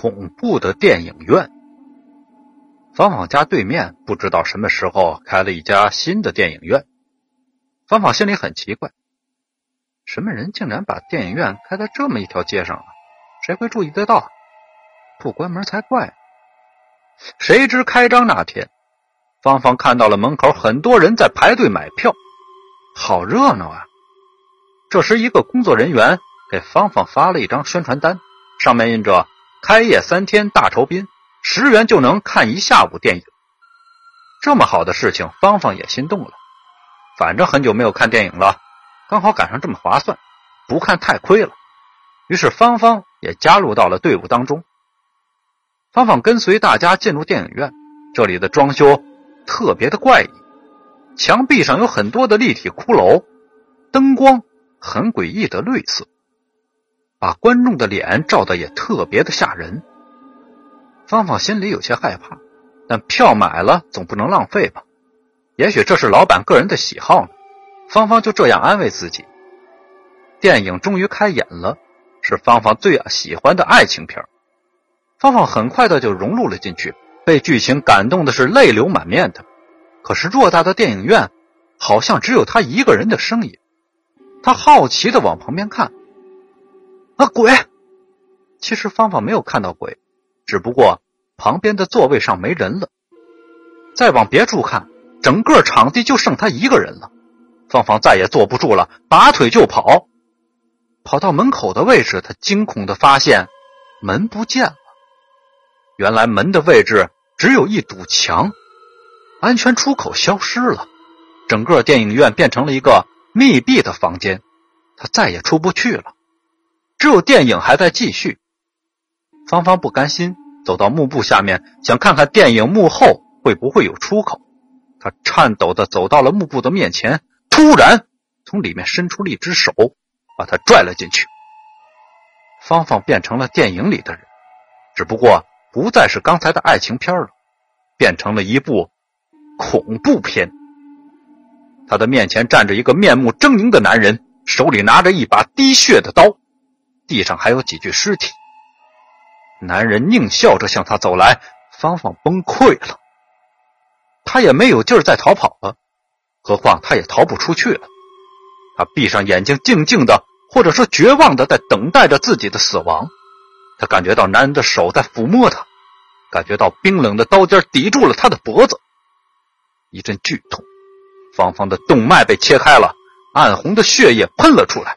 恐怖的电影院。芳芳家对面不知道什么时候开了一家新的电影院，芳芳心里很奇怪，什么人竟然把电影院开在这么一条街上啊？谁会注意得到？不关门才怪。谁知开张那天，芳芳看到了门口很多人在排队买票，好热闹啊！这时，一个工作人员给芳芳发了一张宣传单，上面印着“开业三天大酬宾，十元就能看一下午电影”。这么好的事情，芳芳也心动了。反正很久没有看电影了，刚好赶上这么划算，不看太亏了。于是，芳芳也加入到了队伍当中。芳芳跟随大家进入电影院，这里的装修特别的怪异，墙壁上有很多的立体骷髅，灯光很诡异的绿色，把观众的脸照的也特别的吓人。芳芳心里有些害怕，但票买了总不能浪费吧？也许这是老板个人的喜好呢。芳芳就这样安慰自己。电影终于开演了，是芳芳最喜欢的爱情片。芳芳很快的就融入了进去，被剧情感动的是泪流满面的。可是偌大的电影院，好像只有她一个人的声音。她好奇的往旁边看，啊，鬼！其实芳芳没有看到鬼，只不过旁边的座位上没人了。再往别处看，整个场地就剩他一个人了。芳芳再也坐不住了，拔腿就跑。跑到门口的位置，他惊恐的发现门不见了。原来门的位置只有一堵墙，安全出口消失了，整个电影院变成了一个密闭的房间，他再也出不去了。只有电影还在继续。芳芳不甘心，走到幕布下面，想看看电影幕后会不会有出口。她颤抖的走到了幕布的面前，突然从里面伸出了一只手，把他拽了进去。芳芳变成了电影里的人，只不过。不再是刚才的爱情片了，变成了一部恐怖片。他的面前站着一个面目狰狞的男人，手里拿着一把滴血的刀，地上还有几具尸体。男人狞笑着向他走来，芳芳崩溃了。他也没有劲儿再逃跑了，何况他也逃不出去了。他闭上眼睛，静静的，或者说绝望的，在等待着自己的死亡。他感觉到男人的手在抚摸他，感觉到冰冷的刀尖抵住了他的脖子，一阵剧痛，芳芳的动脉被切开了，暗红的血液喷了出来。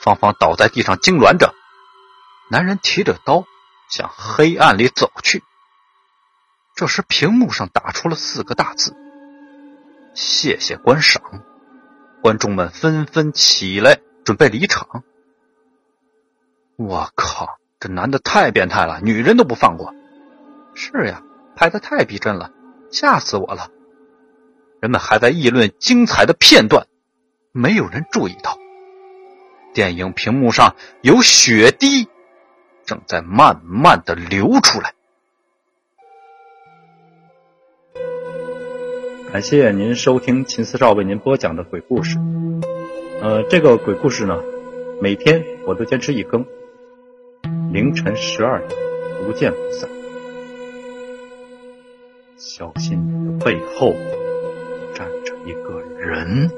芳芳倒在地上痉挛着，男人提着刀向黑暗里走去。这时，屏幕上打出了四个大字：“谢谢观赏。”观众们纷纷起来准备离场。我靠，这男的太变态了，女人都不放过。是呀，拍的太逼真了，吓死我了。人们还在议论精彩的片段，没有人注意到，电影屏幕上有血滴正在慢慢的流出来。感谢您收听秦四少为您播讲的鬼故事。呃，这个鬼故事呢，每天我都坚持一更。凌晨十二点，不见不散。小心你的背后站着一个人。